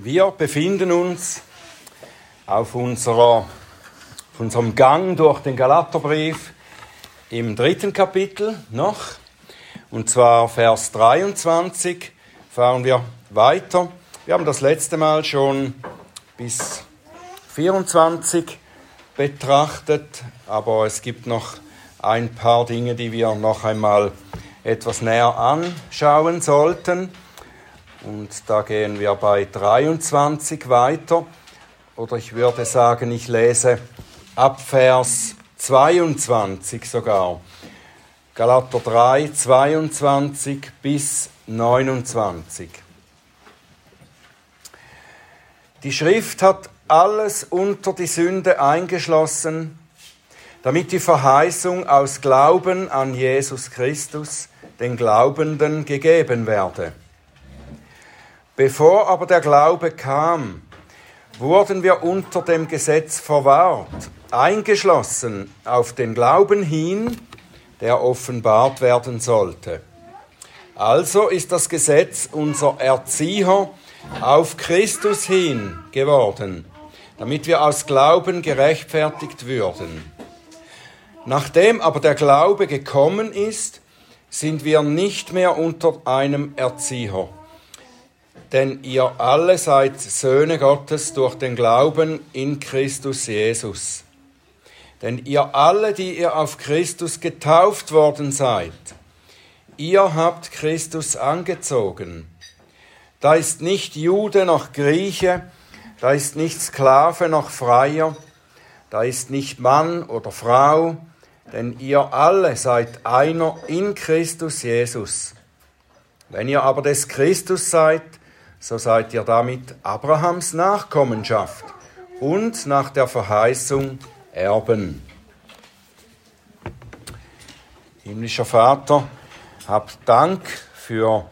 Wir befinden uns auf, unserer, auf unserem Gang durch den Galaterbrief im dritten Kapitel noch. Und zwar Vers 23 fahren wir weiter. Wir haben das letzte Mal schon bis 24 betrachtet, aber es gibt noch ein paar Dinge, die wir noch einmal etwas näher anschauen sollten. Und da gehen wir bei 23 weiter. Oder ich würde sagen, ich lese ab Vers 22 sogar. Galater 3, 22 bis 29. Die Schrift hat alles unter die Sünde eingeschlossen, damit die Verheißung aus Glauben an Jesus Christus den Glaubenden gegeben werde. Bevor aber der Glaube kam, wurden wir unter dem Gesetz verwahrt, eingeschlossen auf den Glauben hin, der offenbart werden sollte. Also ist das Gesetz unser Erzieher auf Christus hin geworden, damit wir aus Glauben gerechtfertigt würden. Nachdem aber der Glaube gekommen ist, sind wir nicht mehr unter einem Erzieher denn ihr alle seid Söhne Gottes durch den Glauben in Christus Jesus. Denn ihr alle, die ihr auf Christus getauft worden seid, ihr habt Christus angezogen. Da ist nicht Jude noch Grieche, da ist nicht Sklave noch Freier, da ist nicht Mann oder Frau, denn ihr alle seid einer in Christus Jesus. Wenn ihr aber des Christus seid, so seid ihr damit Abrahams Nachkommenschaft und nach der Verheißung Erben. Himmlischer Vater, hab Dank für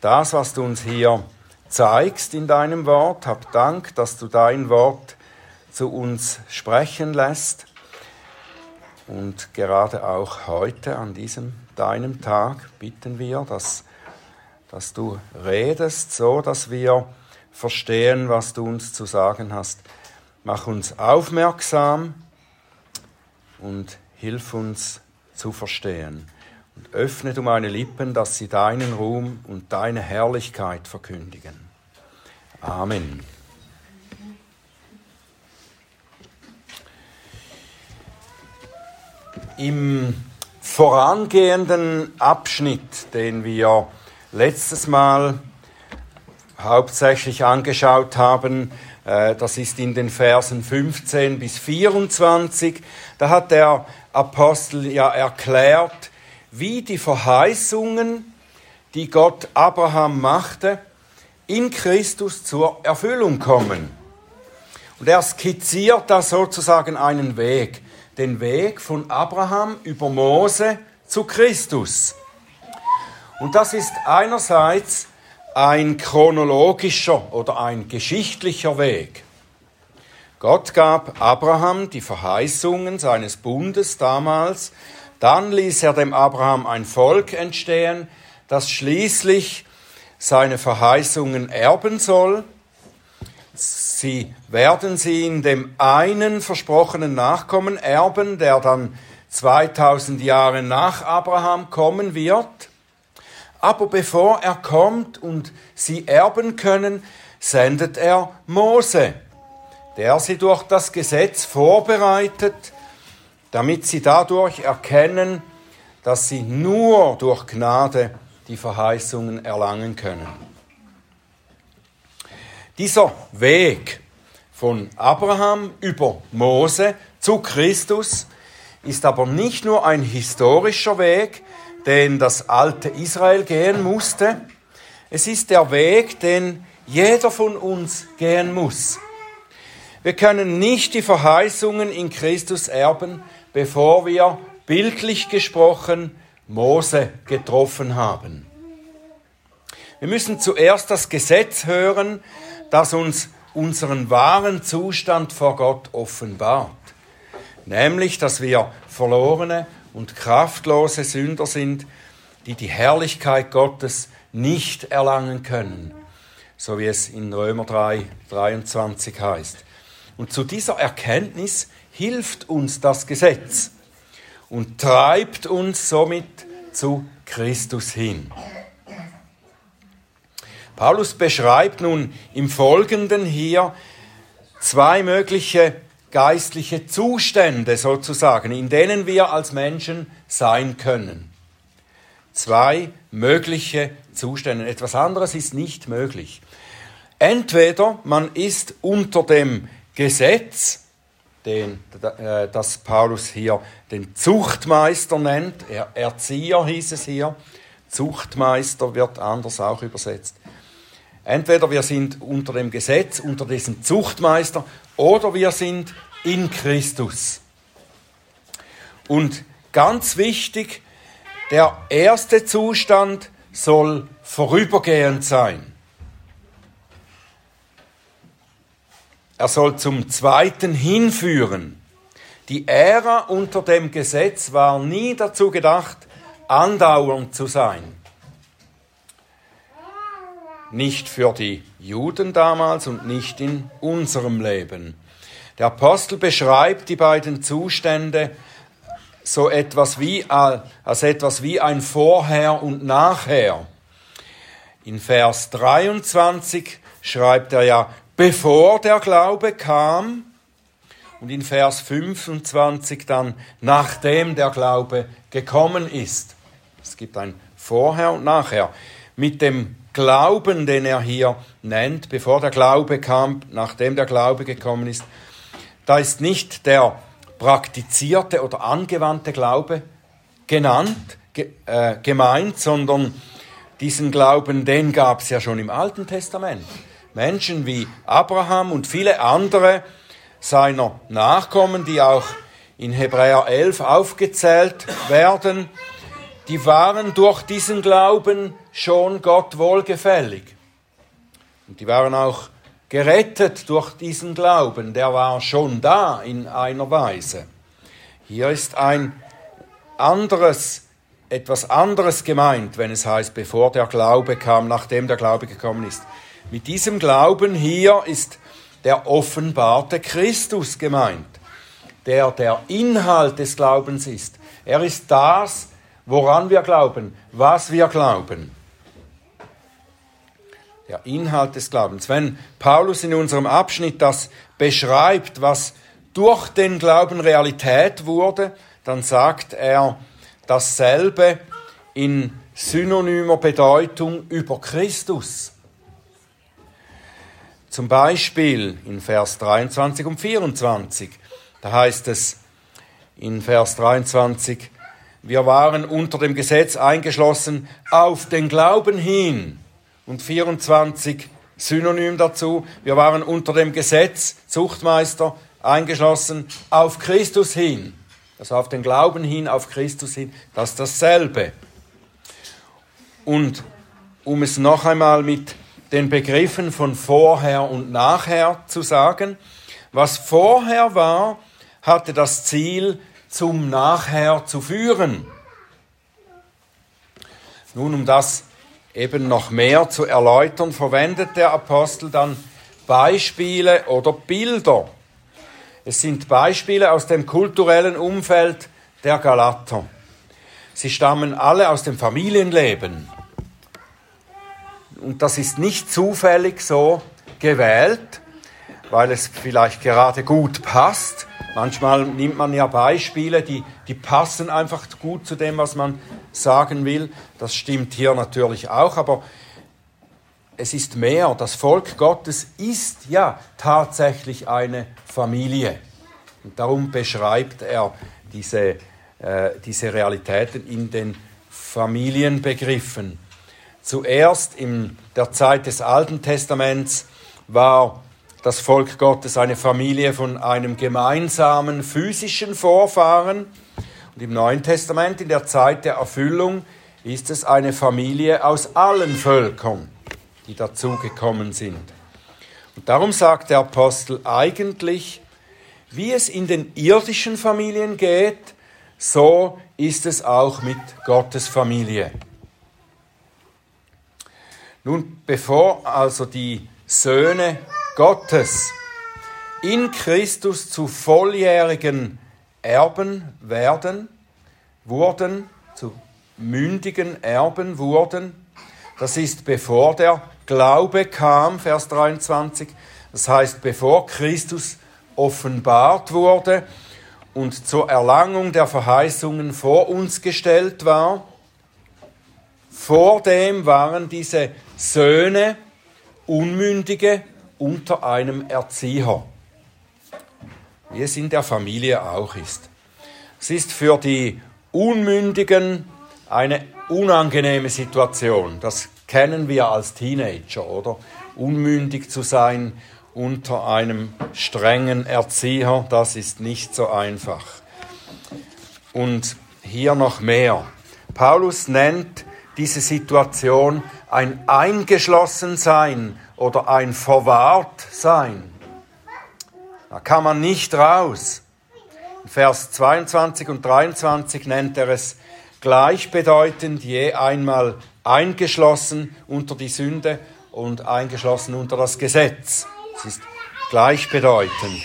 das, was du uns hier zeigst in deinem Wort. Hab Dank, dass du dein Wort zu uns sprechen lässt. Und gerade auch heute an diesem deinem Tag bitten wir, dass dass du redest, so dass wir verstehen, was du uns zu sagen hast. Mach uns aufmerksam und hilf uns zu verstehen. Und öffne du meine Lippen, dass sie deinen Ruhm und deine Herrlichkeit verkündigen. Amen. Im vorangehenden Abschnitt, den wir letztes Mal hauptsächlich angeschaut haben. Äh, das ist in den Versen 15 bis 24. Da hat der Apostel ja erklärt, wie die Verheißungen, die Gott Abraham machte, in Christus zur Erfüllung kommen. Und er skizziert da sozusagen einen Weg, den Weg von Abraham über Mose zu Christus. Und das ist einerseits ein chronologischer oder ein geschichtlicher Weg. Gott gab Abraham die Verheißungen seines Bundes damals, dann ließ er dem Abraham ein Volk entstehen, das schließlich seine Verheißungen erben soll. Sie werden sie in dem einen versprochenen Nachkommen erben, der dann 2000 Jahre nach Abraham kommen wird. Aber bevor er kommt und sie erben können, sendet er Mose, der sie durch das Gesetz vorbereitet, damit sie dadurch erkennen, dass sie nur durch Gnade die Verheißungen erlangen können. Dieser Weg von Abraham über Mose zu Christus ist aber nicht nur ein historischer Weg, den das alte Israel gehen musste. Es ist der Weg, den jeder von uns gehen muss. Wir können nicht die Verheißungen in Christus erben, bevor wir bildlich gesprochen Mose getroffen haben. Wir müssen zuerst das Gesetz hören, das uns unseren wahren Zustand vor Gott offenbart, nämlich dass wir verlorene und kraftlose Sünder sind, die die Herrlichkeit Gottes nicht erlangen können, so wie es in Römer 3, 23 heißt. Und zu dieser Erkenntnis hilft uns das Gesetz und treibt uns somit zu Christus hin. Paulus beschreibt nun im Folgenden hier zwei mögliche geistliche Zustände sozusagen, in denen wir als Menschen sein können. Zwei mögliche Zustände. Etwas anderes ist nicht möglich. Entweder man ist unter dem Gesetz, den, äh, das Paulus hier den Zuchtmeister nennt, Erzieher hieß es hier, Zuchtmeister wird anders auch übersetzt. Entweder wir sind unter dem Gesetz, unter diesem Zuchtmeister, oder wir sind in Christus. Und ganz wichtig, der erste Zustand soll vorübergehend sein. Er soll zum zweiten hinführen. Die Ära unter dem Gesetz war nie dazu gedacht, andauernd zu sein. Nicht für die Juden damals und nicht in unserem Leben. Der Apostel beschreibt die beiden Zustände so etwas wie, als etwas wie ein Vorher und Nachher. In Vers 23 schreibt er ja, bevor der Glaube kam. Und in Vers 25 dann, nachdem der Glaube gekommen ist. Es gibt ein Vorher und Nachher. Mit dem Glauben, den er hier nennt, bevor der Glaube kam, nachdem der Glaube gekommen ist, da ist nicht der praktizierte oder angewandte Glaube genannt, ge, äh, gemeint, sondern diesen Glauben, den gab es ja schon im Alten Testament. Menschen wie Abraham und viele andere seiner Nachkommen, die auch in Hebräer 11 aufgezählt werden, die waren durch diesen Glauben schon Gott wohlgefällig. Und die waren auch gerettet durch diesen Glauben, der war schon da in einer Weise. Hier ist ein anderes, etwas anderes gemeint, wenn es heißt, bevor der Glaube kam, nachdem der Glaube gekommen ist. Mit diesem Glauben hier ist der offenbarte Christus gemeint, der der Inhalt des Glaubens ist. Er ist das, woran wir glauben, was wir glauben. Der Inhalt des Glaubens. Wenn Paulus in unserem Abschnitt das beschreibt, was durch den Glauben Realität wurde, dann sagt er dasselbe in synonymer Bedeutung über Christus. Zum Beispiel in Vers 23 und 24. Da heißt es in Vers 23, wir waren unter dem Gesetz eingeschlossen auf den Glauben hin. Und 24 Synonym dazu, wir waren unter dem Gesetz, Zuchtmeister, eingeschlossen auf Christus hin. Also auf den Glauben hin, auf Christus hin, das ist dasselbe. Und um es noch einmal mit den Begriffen von vorher und nachher zu sagen. Was vorher war, hatte das Ziel, zum Nachher zu führen. Nun, um das eben noch mehr zu erläutern, verwendet der Apostel dann Beispiele oder Bilder. Es sind Beispiele aus dem kulturellen Umfeld der Galater. Sie stammen alle aus dem Familienleben und das ist nicht zufällig so gewählt, weil es vielleicht gerade gut passt. Manchmal nimmt man ja Beispiele, die, die passen einfach gut zu dem, was man sagen will. Das stimmt hier natürlich auch, aber es ist mehr. Das Volk Gottes ist ja tatsächlich eine Familie. Und darum beschreibt er diese, äh, diese Realitäten in den Familienbegriffen. Zuerst in der Zeit des Alten Testaments war das Volk Gottes eine Familie von einem gemeinsamen physischen Vorfahren. Und im Neuen Testament, in der Zeit der Erfüllung, ist es eine Familie aus allen Völkern, die dazugekommen sind. Und darum sagt der Apostel eigentlich, wie es in den irdischen Familien geht, so ist es auch mit Gottes Familie. Nun, bevor also die Söhne Gottes in Christus zu volljährigen Erben werden, wurden, zu mündigen Erben wurden, das ist bevor der Glaube kam, Vers 23, das heißt bevor Christus offenbart wurde und zur Erlangung der Verheißungen vor uns gestellt war. Vor dem waren diese Söhne Unmündige unter einem Erzieher, wie es in der Familie auch ist. Es ist für die Unmündigen eine unangenehme Situation. Das kennen wir als Teenager, oder? Unmündig zu sein unter einem strengen Erzieher, das ist nicht so einfach. Und hier noch mehr. Paulus nennt diese Situation ein Eingeschlossensein oder ein Verwahrtsein. Da kann man nicht raus. In Vers 22 und 23 nennt er es gleichbedeutend je einmal eingeschlossen unter die Sünde und eingeschlossen unter das Gesetz. Es ist gleichbedeutend.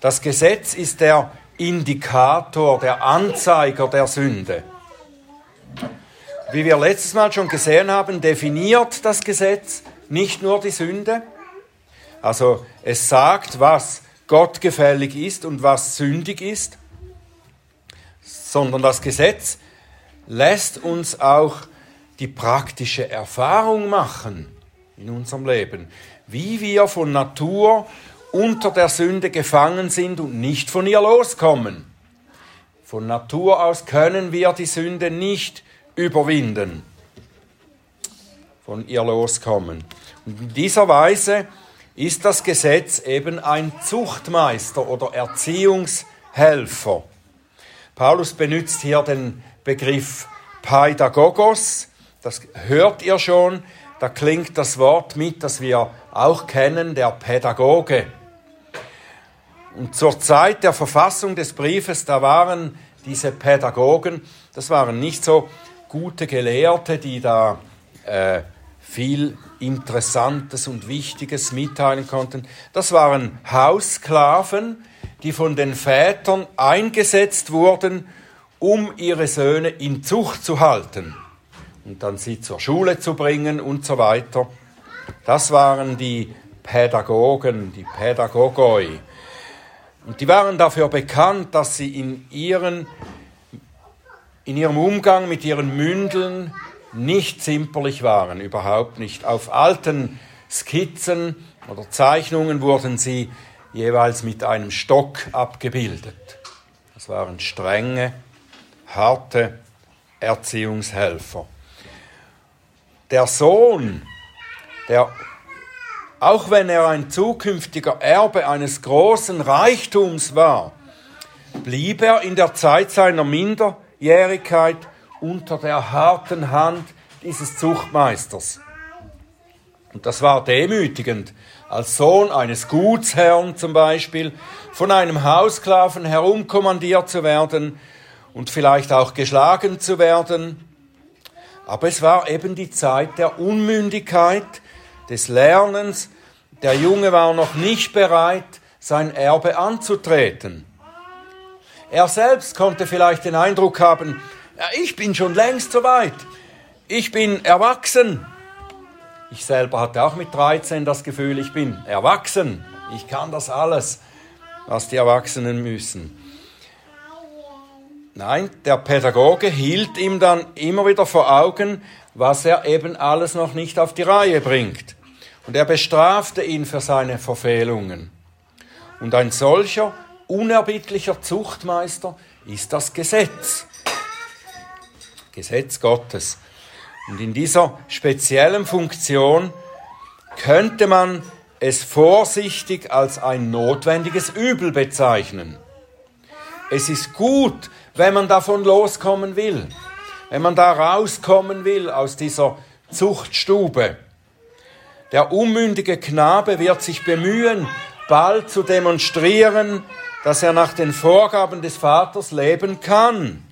Das Gesetz ist der Indikator, der Anzeiger der Sünde. Wie wir letztes Mal schon gesehen haben, definiert das Gesetz nicht nur die Sünde. Also es sagt, was Gott gefällig ist und was sündig ist, sondern das Gesetz lässt uns auch die praktische Erfahrung machen in unserem Leben wie wir von Natur unter der Sünde gefangen sind und nicht von ihr loskommen. Von Natur aus können wir die Sünde nicht überwinden, von ihr loskommen. Und in dieser Weise ist das Gesetz eben ein Zuchtmeister oder Erziehungshelfer. Paulus benutzt hier den Begriff Pädagogos, das hört ihr schon, da klingt das Wort mit, das wir auch kennen, der Pädagoge. Und zur Zeit der Verfassung des Briefes, da waren diese Pädagogen, das waren nicht so gute Gelehrte, die da äh, viel Interessantes und Wichtiges mitteilen konnten. Das waren Haussklaven, die von den Vätern eingesetzt wurden, um ihre Söhne in Zucht zu halten und dann sie zur Schule zu bringen und so weiter. Das waren die Pädagogen, die Pädagogoi. Und die waren dafür bekannt, dass sie in, ihren, in ihrem Umgang mit ihren Mündeln nicht zimperlich waren, überhaupt nicht. Auf alten Skizzen oder Zeichnungen wurden sie jeweils mit einem Stock abgebildet. Das waren strenge, harte Erziehungshelfer. Der Sohn der, auch wenn er ein zukünftiger Erbe eines großen Reichtums war, blieb er in der Zeit seiner Minderjährigkeit unter der harten Hand dieses Zuchtmeisters. Und das war demütigend, als Sohn eines Gutsherrn zum Beispiel, von einem Haussklaven herumkommandiert zu werden und vielleicht auch geschlagen zu werden. Aber es war eben die Zeit der Unmündigkeit, des Lernens. Der Junge war noch nicht bereit, sein Erbe anzutreten. Er selbst konnte vielleicht den Eindruck haben, ich bin schon längst so weit, ich bin erwachsen. Ich selber hatte auch mit 13 das Gefühl, ich bin erwachsen, ich kann das alles, was die Erwachsenen müssen. Nein, der Pädagoge hielt ihm dann immer wieder vor Augen, was er eben alles noch nicht auf die Reihe bringt. Und er bestrafte ihn für seine Verfehlungen. Und ein solcher unerbittlicher Zuchtmeister ist das Gesetz. Gesetz Gottes. Und in dieser speziellen Funktion könnte man es vorsichtig als ein notwendiges Übel bezeichnen. Es ist gut, wenn man davon loskommen will, wenn man da rauskommen will aus dieser Zuchtstube. Der unmündige Knabe wird sich bemühen, bald zu demonstrieren, dass er nach den Vorgaben des Vaters leben kann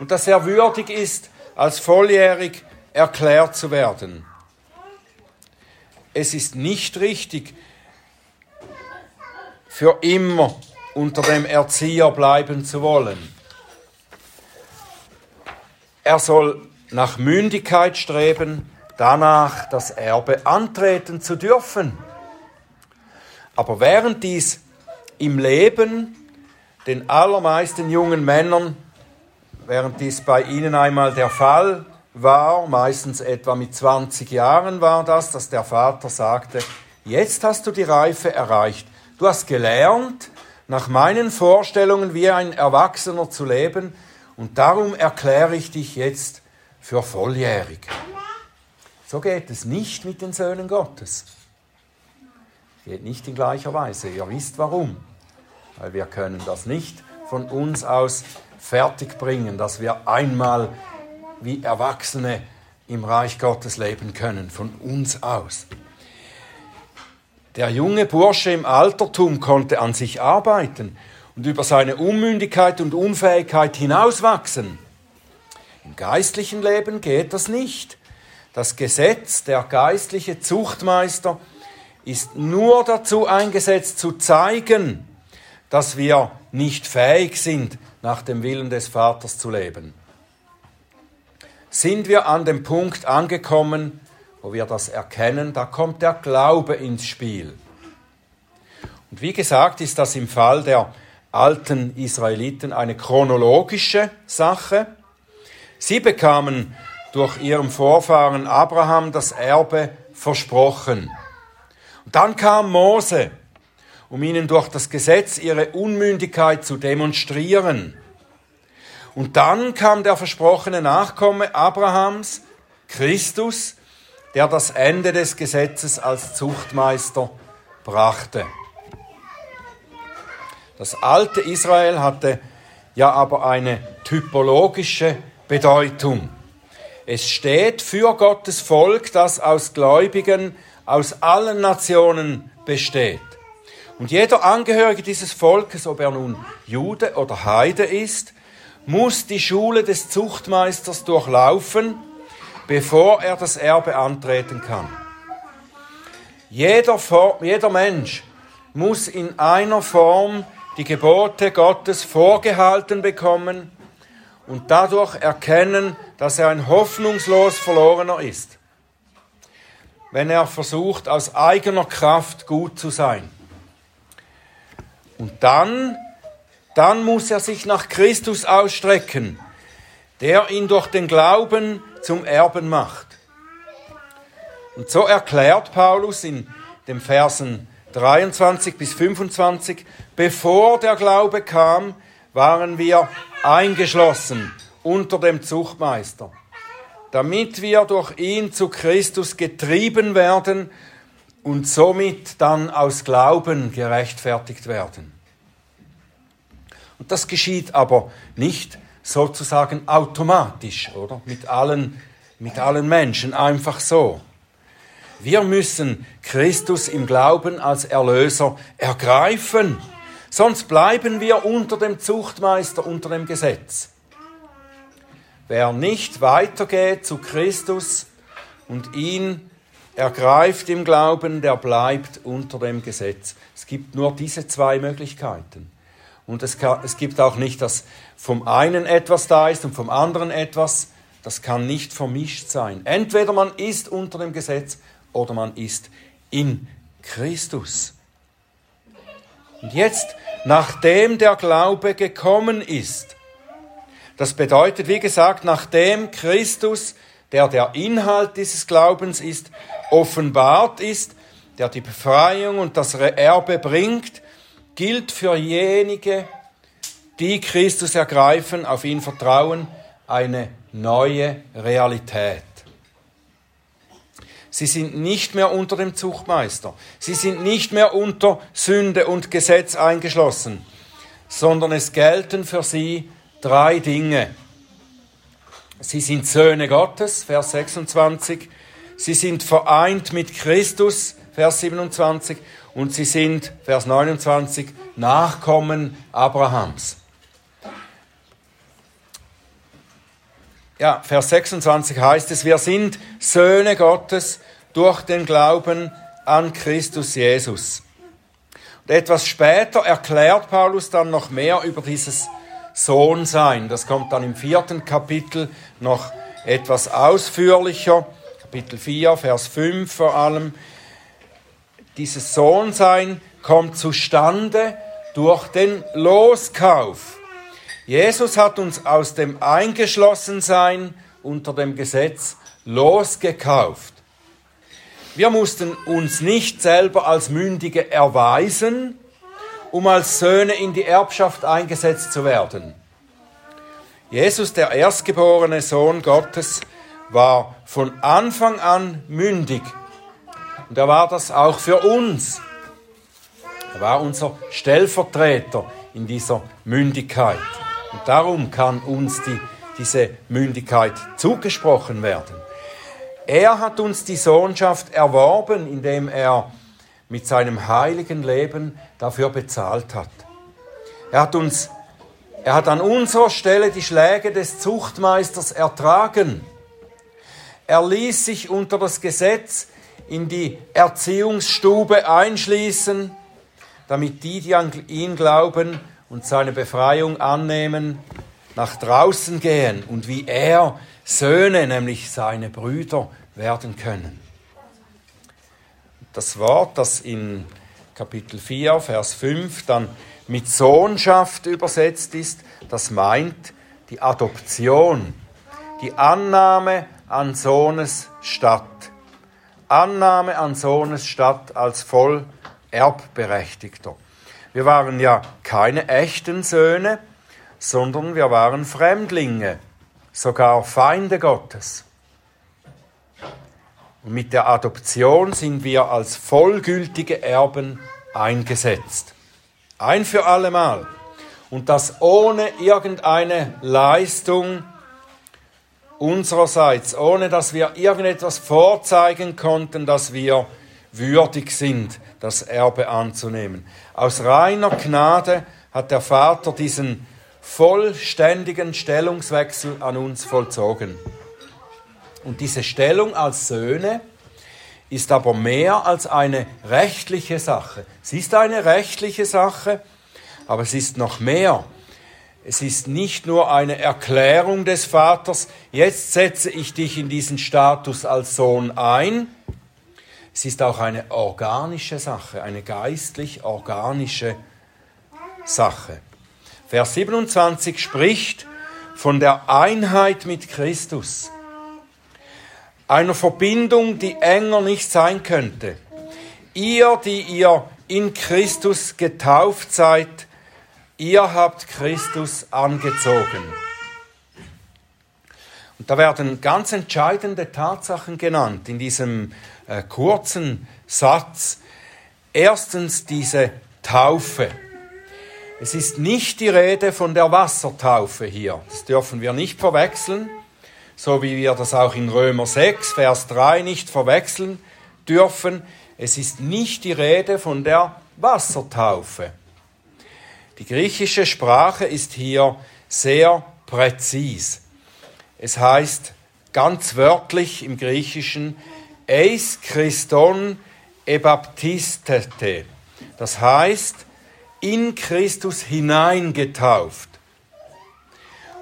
und dass er würdig ist, als volljährig erklärt zu werden. es ist nicht richtig, für immer unter dem Erzieher bleiben zu wollen. Er soll nach Mündigkeit streben, danach das Erbe antreten zu dürfen. Aber während dies im Leben den allermeisten jungen Männern, während dies bei ihnen einmal der Fall war, meistens etwa mit 20 Jahren war das, dass der Vater sagte, jetzt hast du die Reife erreicht, du hast gelernt, nach meinen Vorstellungen wie ein Erwachsener zu leben, und darum erkläre ich dich jetzt für volljährig. So geht es nicht mit den Söhnen Gottes. Geht nicht in gleicher Weise. Ihr wisst warum. Weil wir können das nicht von uns aus fertigbringen, dass wir einmal wie Erwachsene im Reich Gottes leben können, von uns aus. Der junge Bursche im Altertum konnte an sich arbeiten und über seine Unmündigkeit und Unfähigkeit hinauswachsen. Im geistlichen Leben geht das nicht. Das Gesetz, der geistliche Zuchtmeister, ist nur dazu eingesetzt zu zeigen, dass wir nicht fähig sind, nach dem Willen des Vaters zu leben. Sind wir an dem Punkt angekommen, wo wir das erkennen, da kommt der Glaube ins Spiel. Und wie gesagt, ist das im Fall der alten Israeliten eine chronologische Sache. Sie bekamen durch ihren Vorfahren Abraham das Erbe versprochen. Und dann kam Mose, um ihnen durch das Gesetz ihre Unmündigkeit zu demonstrieren. Und dann kam der versprochene Nachkomme Abrahams, Christus, der das Ende des Gesetzes als Zuchtmeister brachte. Das alte Israel hatte ja aber eine typologische Bedeutung. Es steht für Gottes Volk, das aus Gläubigen aus allen Nationen besteht. Und jeder Angehörige dieses Volkes, ob er nun Jude oder Heide ist, muss die Schule des Zuchtmeisters durchlaufen, bevor er das Erbe antreten kann. Jeder, jeder Mensch muss in einer Form die Gebote Gottes vorgehalten bekommen und dadurch erkennen, dass er ein hoffnungslos verlorener ist, wenn er versucht, aus eigener Kraft gut zu sein. Und dann, dann muss er sich nach Christus ausstrecken, der ihn durch den Glauben zum Erben macht. Und so erklärt Paulus in den Versen 23 bis 25, bevor der Glaube kam, waren wir eingeschlossen unter dem Zuchtmeister, damit wir durch ihn zu Christus getrieben werden und somit dann aus Glauben gerechtfertigt werden. Und das geschieht aber nicht sozusagen automatisch, oder? Mit allen, mit allen Menschen einfach so. Wir müssen Christus im Glauben als Erlöser ergreifen, sonst bleiben wir unter dem Zuchtmeister, unter dem Gesetz. Wer nicht weitergeht zu Christus und ihn ergreift im Glauben, der bleibt unter dem Gesetz. Es gibt nur diese zwei Möglichkeiten. Und es, kann, es gibt auch nicht, dass vom einen etwas da ist und vom anderen etwas. Das kann nicht vermischt sein. Entweder man ist unter dem Gesetz oder man ist in Christus. Und jetzt, nachdem der Glaube gekommen ist, das bedeutet, wie gesagt, nachdem Christus, der der Inhalt dieses Glaubens ist, offenbart ist, der die Befreiung und das Erbe bringt, gilt für jenige, die Christus ergreifen, auf ihn vertrauen, eine neue Realität. Sie sind nicht mehr unter dem Zuchtmeister. Sie sind nicht mehr unter Sünde und Gesetz eingeschlossen, sondern es gelten für sie drei Dinge. Sie sind Söhne Gottes, Vers 26. Sie sind vereint mit Christus, Vers 27. Und sie sind, Vers 29, Nachkommen Abrahams. Ja, Vers 26 heißt es, wir sind Söhne Gottes durch den Glauben an Christus Jesus. Und etwas später erklärt Paulus dann noch mehr über dieses Sohnsein. Das kommt dann im vierten Kapitel noch etwas ausführlicher. Kapitel 4, Vers 5 vor allem. Dieses Sohnsein kommt zustande durch den Loskauf. Jesus hat uns aus dem Eingeschlossensein unter dem Gesetz losgekauft. Wir mussten uns nicht selber als Mündige erweisen, um als Söhne in die Erbschaft eingesetzt zu werden. Jesus, der erstgeborene Sohn Gottes, war von Anfang an mündig. Und er war das auch für uns. Er war unser Stellvertreter in dieser Mündigkeit. Und darum kann uns die, diese Mündigkeit zugesprochen werden. Er hat uns die Sohnschaft erworben, indem er mit seinem heiligen Leben dafür bezahlt hat. Er hat uns er hat an unserer Stelle die Schläge des Zuchtmeisters ertragen. Er ließ sich unter das Gesetz in die Erziehungsstube einschließen, damit die, die an ihn glauben, und seine Befreiung annehmen, nach draußen gehen und wie er Söhne, nämlich seine Brüder, werden können. Das Wort, das in Kapitel 4, Vers 5 dann mit Sohnschaft übersetzt ist, das meint die Adoption, die Annahme an Sohnes statt. Annahme an Sohnes statt als voll Erbberechtigter. Wir waren ja keine echten Söhne, sondern wir waren Fremdlinge, sogar Feinde Gottes. Und mit der Adoption sind wir als vollgültige Erben eingesetzt. Ein für allemal. Und das ohne irgendeine Leistung unsererseits, ohne dass wir irgendetwas vorzeigen konnten, dass wir würdig sind, das Erbe anzunehmen. Aus reiner Gnade hat der Vater diesen vollständigen Stellungswechsel an uns vollzogen. Und diese Stellung als Söhne ist aber mehr als eine rechtliche Sache. Sie ist eine rechtliche Sache, aber es ist noch mehr. Es ist nicht nur eine Erklärung des Vaters, jetzt setze ich dich in diesen Status als Sohn ein, es ist auch eine organische Sache, eine geistlich organische Sache. Vers 27 spricht von der Einheit mit Christus, einer Verbindung, die enger nicht sein könnte. Ihr, die ihr in Christus getauft seid, ihr habt Christus angezogen. Und da werden ganz entscheidende Tatsachen genannt in diesem äh, kurzen Satz. Erstens diese Taufe. Es ist nicht die Rede von der Wassertaufe hier. Das dürfen wir nicht verwechseln, so wie wir das auch in Römer 6, Vers 3 nicht verwechseln dürfen. Es ist nicht die Rede von der Wassertaufe. Die griechische Sprache ist hier sehr präzis. Es heißt ganz wörtlich im Griechischen, eis Christon ebaptistete. Das heißt, in Christus hineingetauft.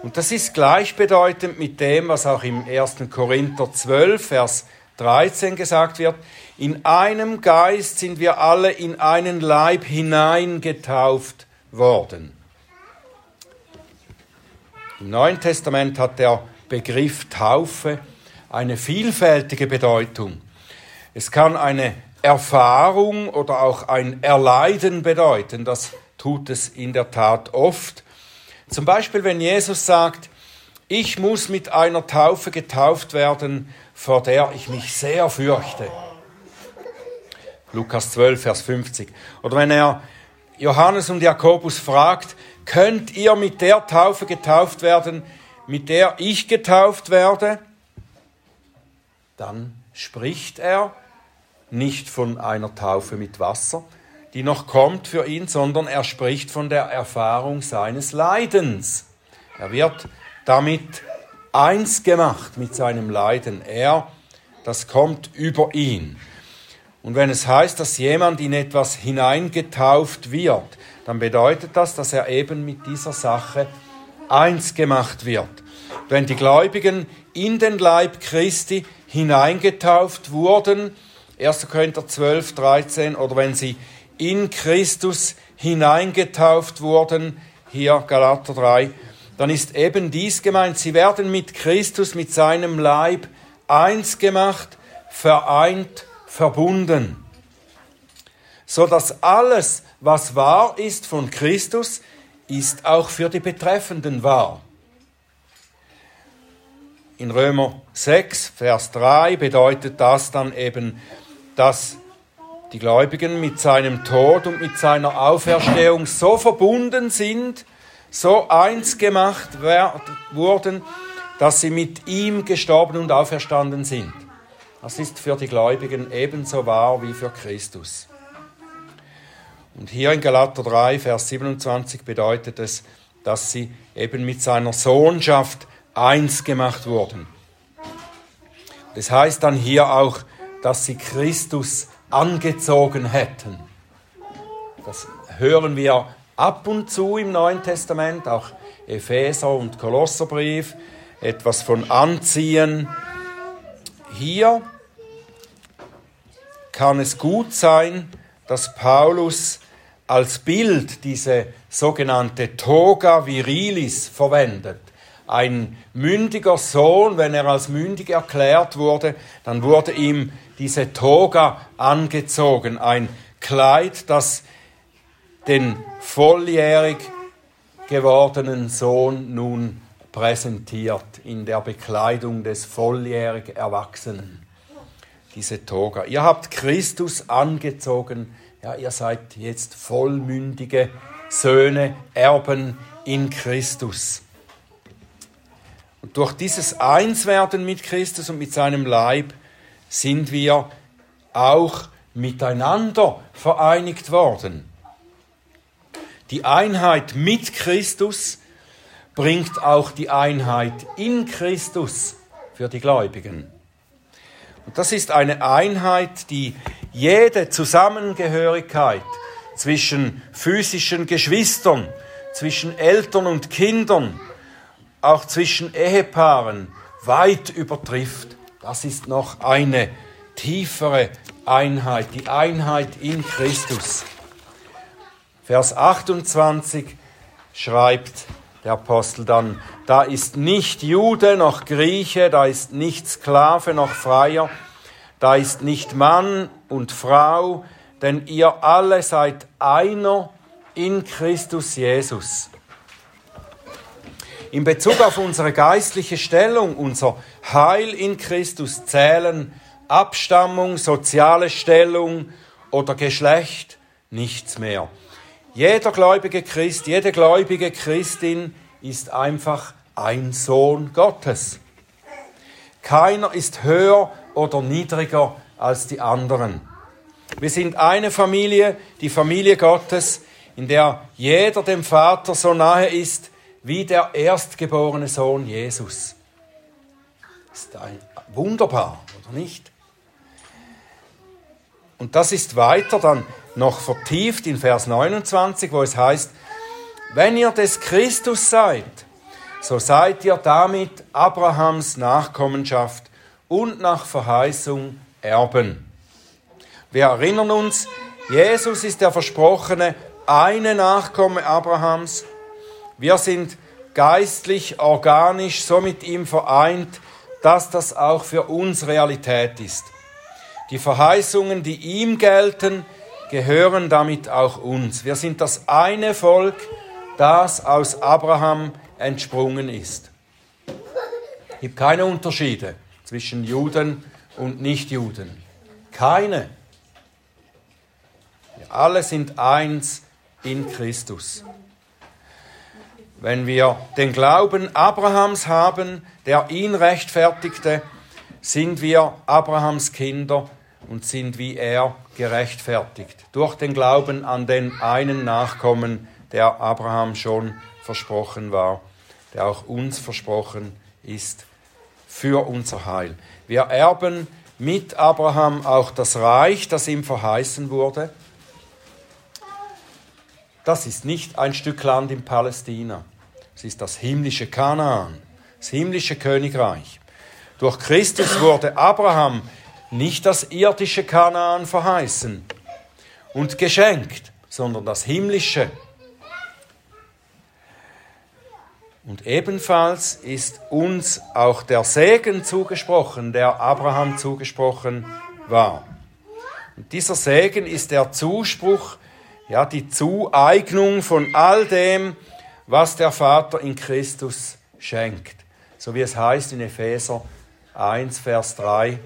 Und das ist gleichbedeutend mit dem, was auch im 1. Korinther 12, Vers 13 gesagt wird. In einem Geist sind wir alle in einen Leib hineingetauft worden. Im Neuen Testament hat der Begriff Taufe eine vielfältige Bedeutung. Es kann eine Erfahrung oder auch ein Erleiden bedeuten. Das tut es in der Tat oft. Zum Beispiel, wenn Jesus sagt, ich muss mit einer Taufe getauft werden, vor der ich mich sehr fürchte. Lukas 12, Vers 50. Oder wenn er Johannes und Jakobus fragt, könnt ihr mit der Taufe getauft werden, mit der ich getauft werde? dann spricht er nicht von einer Taufe mit Wasser, die noch kommt für ihn, sondern er spricht von der Erfahrung seines Leidens. Er wird damit eins gemacht mit seinem Leiden. Er, das kommt über ihn. Und wenn es heißt, dass jemand in etwas hineingetauft wird, dann bedeutet das, dass er eben mit dieser Sache eins gemacht wird. Wenn die Gläubigen in den Leib Christi hineingetauft wurden, 1. Korinther 12, 13, oder wenn sie in Christus hineingetauft wurden, hier Galater 3, dann ist eben dies gemeint. Sie werden mit Christus, mit seinem Leib eins gemacht, vereint, verbunden. So dass alles, was wahr ist von Christus, ist auch für die Betreffenden wahr. In Römer 6, Vers 3 bedeutet das dann eben, dass die Gläubigen mit seinem Tod und mit seiner Auferstehung so verbunden sind, so eins gemacht wurden, dass sie mit ihm gestorben und auferstanden sind. Das ist für die Gläubigen ebenso wahr wie für Christus. Und hier in Galater 3, Vers 27 bedeutet es, dass sie eben mit seiner Sohnschaft eins gemacht wurden. Das heißt dann hier auch, dass sie Christus angezogen hätten. Das hören wir ab und zu im Neuen Testament, auch Epheser und Kolosserbrief, etwas von Anziehen. Hier kann es gut sein, dass Paulus als Bild diese sogenannte Toga virilis verwendet. Ein mündiger Sohn, wenn er als mündig erklärt wurde, dann wurde ihm diese Toga angezogen, ein Kleid, das den volljährig gewordenen Sohn nun präsentiert in der Bekleidung des volljährig Erwachsenen. Diese Toga. Ihr habt Christus angezogen. Ja, ihr seid jetzt vollmündige Söhne, Erben in Christus. Und durch dieses Einswerden mit Christus und mit seinem Leib sind wir auch miteinander vereinigt worden. Die Einheit mit Christus bringt auch die Einheit in Christus für die Gläubigen. Und das ist eine Einheit, die jede Zusammengehörigkeit zwischen physischen Geschwistern, zwischen Eltern und Kindern, auch zwischen Ehepaaren weit übertrifft. Das ist noch eine tiefere Einheit, die Einheit in Christus. Vers 28 schreibt der Apostel dann, da ist nicht Jude noch Grieche, da ist nicht Sklave noch Freier, da ist nicht Mann und Frau, denn ihr alle seid einer in Christus Jesus. In Bezug auf unsere geistliche Stellung, unser Heil in Christus zählen Abstammung, soziale Stellung oder Geschlecht nichts mehr. Jeder gläubige Christ, jede gläubige Christin ist einfach ein Sohn Gottes. Keiner ist höher oder niedriger als die anderen. Wir sind eine Familie, die Familie Gottes, in der jeder dem Vater so nahe ist wie der erstgeborene Sohn Jesus. Ist ein wunderbar, oder nicht? Und das ist weiter dann noch vertieft in Vers 29, wo es heißt, wenn ihr des Christus seid, so seid ihr damit Abrahams Nachkommenschaft und nach Verheißung Erben. Wir erinnern uns, Jesus ist der versprochene eine Nachkomme Abrahams. Wir sind geistlich, organisch so mit ihm vereint, dass das auch für uns Realität ist. Die Verheißungen, die ihm gelten, gehören damit auch uns. Wir sind das eine Volk, das aus Abraham entsprungen ist. Es gibt keine Unterschiede zwischen Juden und Nichtjuden. Keine. Wir alle sind eins in Christus. Wenn wir den Glauben Abrahams haben, der ihn rechtfertigte, sind wir Abrahams Kinder und sind wie er gerechtfertigt. Durch den Glauben an den einen Nachkommen, der Abraham schon versprochen war, der auch uns versprochen ist für unser Heil. Wir erben mit Abraham auch das Reich, das ihm verheißen wurde? Das ist nicht ein Stück Land in Palästina. Es ist das himmlische Kanaan, das himmlische Königreich. Durch Christus wurde Abraham nicht das irdische Kanaan verheißen und geschenkt, sondern das himmlische. Und ebenfalls ist uns auch der Segen zugesprochen, der Abraham zugesprochen war. Und dieser Segen ist der Zuspruch, ja, die Zueignung von all dem, was der Vater in Christus schenkt. So wie es heißt in Epheser 1, Vers 3.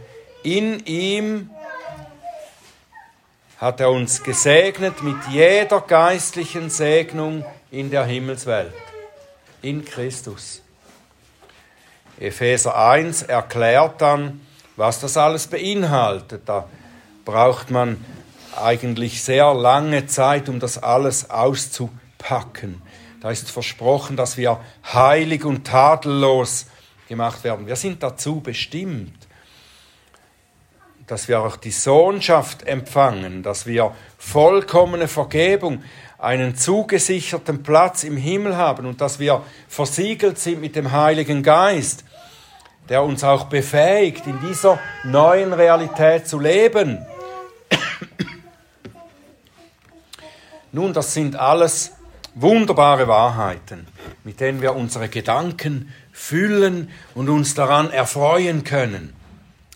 In ihm hat er uns gesegnet mit jeder geistlichen Segnung in der Himmelswelt in Christus. Epheser 1 erklärt dann, was das alles beinhaltet. Da braucht man eigentlich sehr lange Zeit, um das alles auszupacken. Da ist versprochen, dass wir heilig und tadellos gemacht werden. Wir sind dazu bestimmt, dass wir auch die Sohnschaft empfangen, dass wir vollkommene Vergebung, einen zugesicherten Platz im Himmel haben und dass wir versiegelt sind mit dem Heiligen Geist, der uns auch befähigt, in dieser neuen Realität zu leben. Nun, das sind alles wunderbare Wahrheiten, mit denen wir unsere Gedanken füllen und uns daran erfreuen können,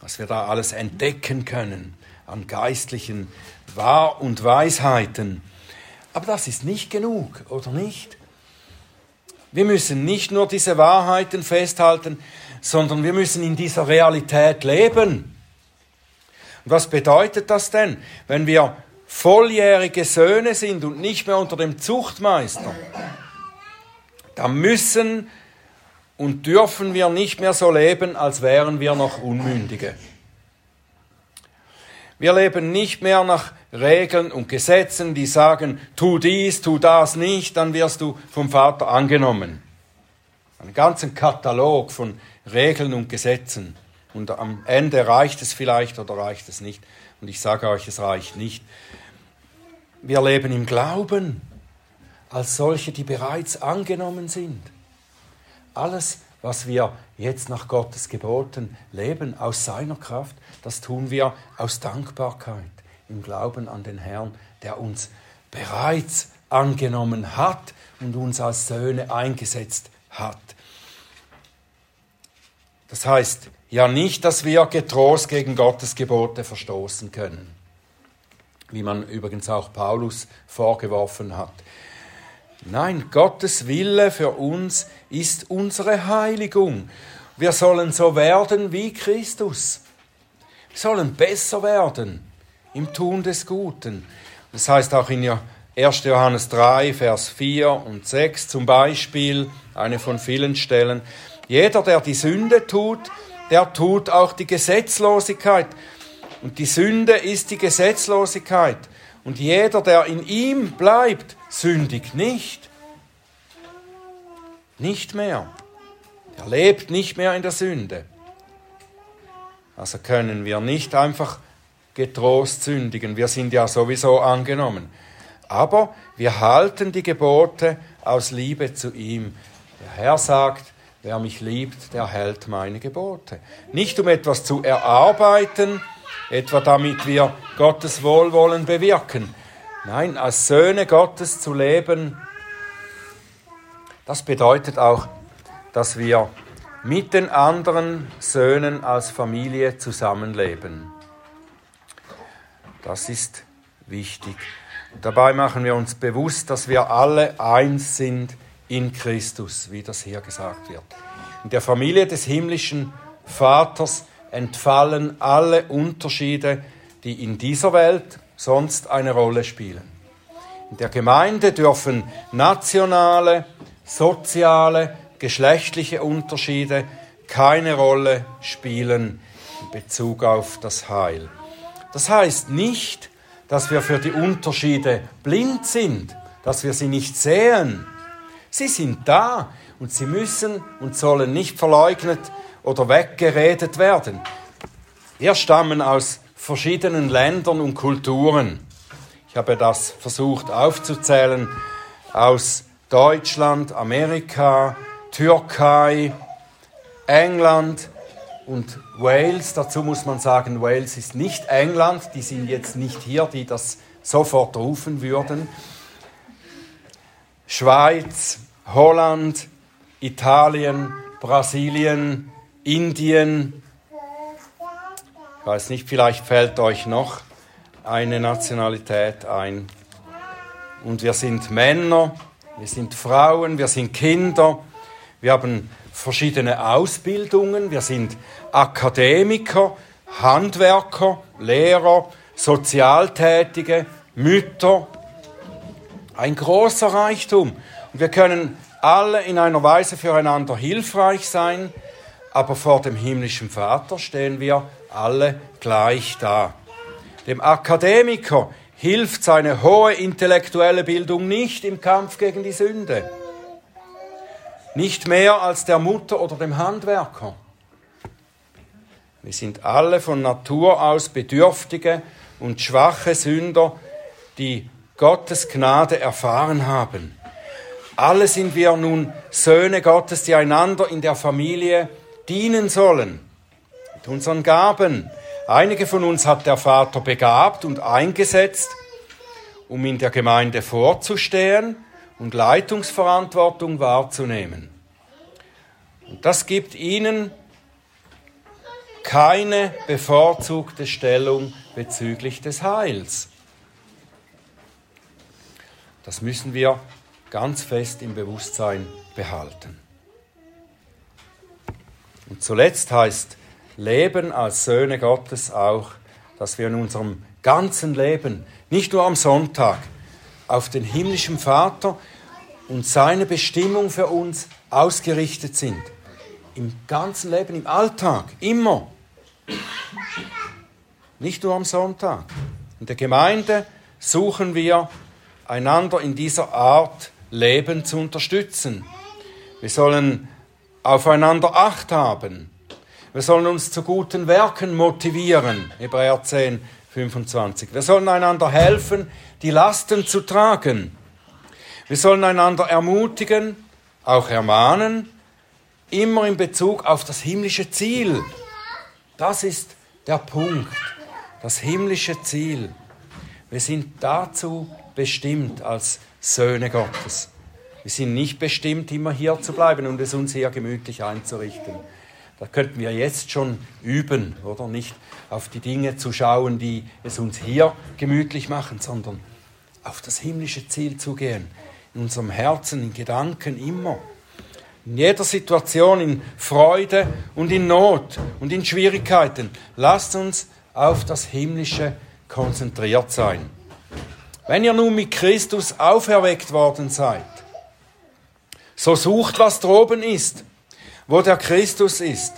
was wir da alles entdecken können an geistlichen Wahr- und Weisheiten. Aber das ist nicht genug, oder nicht? Wir müssen nicht nur diese Wahrheiten festhalten, sondern wir müssen in dieser Realität leben. Und was bedeutet das denn, wenn wir volljährige Söhne sind und nicht mehr unter dem Zuchtmeister? Da müssen und dürfen wir nicht mehr so leben, als wären wir noch Unmündige. Wir leben nicht mehr nach Regeln und Gesetzen, die sagen, tu dies, tu das nicht, dann wirst du vom Vater angenommen. Einen ganzen Katalog von Regeln und Gesetzen. Und am Ende reicht es vielleicht oder reicht es nicht. Und ich sage euch, es reicht nicht. Wir leben im Glauben als solche, die bereits angenommen sind. Alles, was wir jetzt nach Gottes Geboten leben, aus seiner Kraft, das tun wir aus Dankbarkeit im Glauben an den Herrn, der uns bereits angenommen hat und uns als Söhne eingesetzt hat. Das heißt ja nicht, dass wir getrost gegen Gottes Gebote verstoßen können, wie man übrigens auch Paulus vorgeworfen hat. Nein, Gottes Wille für uns ist unsere Heiligung. Wir sollen so werden wie Christus. Wir sollen besser werden im Tun des Guten. Das heißt auch in 1. Johannes 3, Vers 4 und 6 zum Beispiel, eine von vielen Stellen, jeder, der die Sünde tut, der tut auch die Gesetzlosigkeit. Und die Sünde ist die Gesetzlosigkeit. Und jeder, der in ihm bleibt, sündigt nicht. Nicht mehr. Er lebt nicht mehr in der Sünde. Also können wir nicht einfach getrost sündigen. Wir sind ja sowieso angenommen. Aber wir halten die Gebote aus Liebe zu ihm. Der Herr sagt, wer mich liebt, der hält meine Gebote. Nicht um etwas zu erarbeiten, etwa damit wir Gottes Wohlwollen bewirken. Nein, als Söhne Gottes zu leben, das bedeutet auch, dass wir mit den anderen Söhnen als Familie zusammenleben. Das ist wichtig. dabei machen wir uns bewusst, dass wir alle eins sind in Christus, wie das hier gesagt wird. In der Familie des himmlischen Vaters entfallen alle Unterschiede, die in dieser Welt sonst eine Rolle spielen. In der Gemeinde dürfen nationale, soziale, geschlechtliche Unterschiede keine Rolle spielen in Bezug auf das Heil. Das heißt nicht, dass wir für die Unterschiede blind sind, dass wir sie nicht sehen. Sie sind da und sie müssen und sollen nicht verleugnet oder weggeredet werden. Wir stammen aus verschiedenen Ländern und Kulturen. Ich habe das versucht aufzuzählen aus Deutschland, Amerika, Türkei, England und Wales. Dazu muss man sagen, Wales ist nicht England. Die sind jetzt nicht hier, die das sofort rufen würden. Schweiz, Holland, Italien, Brasilien, Indien. Weiß nicht, vielleicht fällt euch noch eine Nationalität ein. Und wir sind Männer, wir sind Frauen, wir sind Kinder, wir haben verschiedene Ausbildungen, wir sind Akademiker, Handwerker, Lehrer, Sozialtätige, Mütter. Ein großer Reichtum. Und wir können alle in einer Weise füreinander hilfreich sein, aber vor dem himmlischen Vater stehen wir alle gleich da. Dem Akademiker hilft seine hohe intellektuelle Bildung nicht im Kampf gegen die Sünde. Nicht mehr als der Mutter oder dem Handwerker. Wir sind alle von Natur aus bedürftige und schwache Sünder, die Gottes Gnade erfahren haben. Alle sind wir nun Söhne Gottes, die einander in der Familie dienen sollen. Mit unseren Gaben. Einige von uns hat der Vater begabt und eingesetzt, um in der Gemeinde vorzustehen und Leitungsverantwortung wahrzunehmen. Und das gibt ihnen keine bevorzugte Stellung bezüglich des Heils. Das müssen wir ganz fest im Bewusstsein behalten. Und zuletzt heißt Leben als Söhne Gottes auch, dass wir in unserem ganzen Leben, nicht nur am Sonntag, auf den himmlischen Vater und seine Bestimmung für uns ausgerichtet sind. Im ganzen Leben, im Alltag, immer. Nicht nur am Sonntag. In der Gemeinde suchen wir einander in dieser Art Leben zu unterstützen. Wir sollen aufeinander Acht haben. Wir sollen uns zu guten Werken motivieren. Hebräer 10, 25. Wir sollen einander helfen, die Lasten zu tragen. Wir sollen einander ermutigen, auch ermahnen, immer in Bezug auf das himmlische Ziel. Das ist der Punkt, das himmlische Ziel. Wir sind dazu bestimmt als Söhne Gottes. Wir sind nicht bestimmt, immer hier zu bleiben und es uns hier gemütlich einzurichten. Da könnten wir jetzt schon üben, oder? Nicht auf die Dinge zu schauen, die es uns hier gemütlich machen, sondern auf das himmlische Ziel zu gehen. In unserem Herzen, in Gedanken immer. In jeder Situation, in Freude und in Not und in Schwierigkeiten. Lasst uns auf das Himmlische konzentriert sein. Wenn ihr nun mit Christus auferweckt worden seid, so sucht, was droben ist, wo der Christus ist,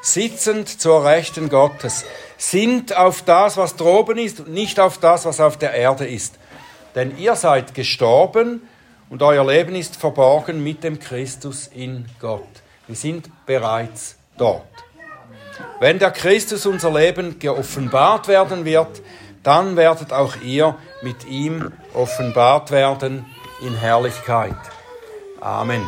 sitzend zur Rechten Gottes. Sind auf das, was droben ist und nicht auf das, was auf der Erde ist. Denn ihr seid gestorben und euer Leben ist verborgen mit dem Christus in Gott. Wir sind bereits dort. Wenn der Christus unser Leben geoffenbart werden wird, dann werdet auch ihr mit ihm offenbart werden in Herrlichkeit. Amen.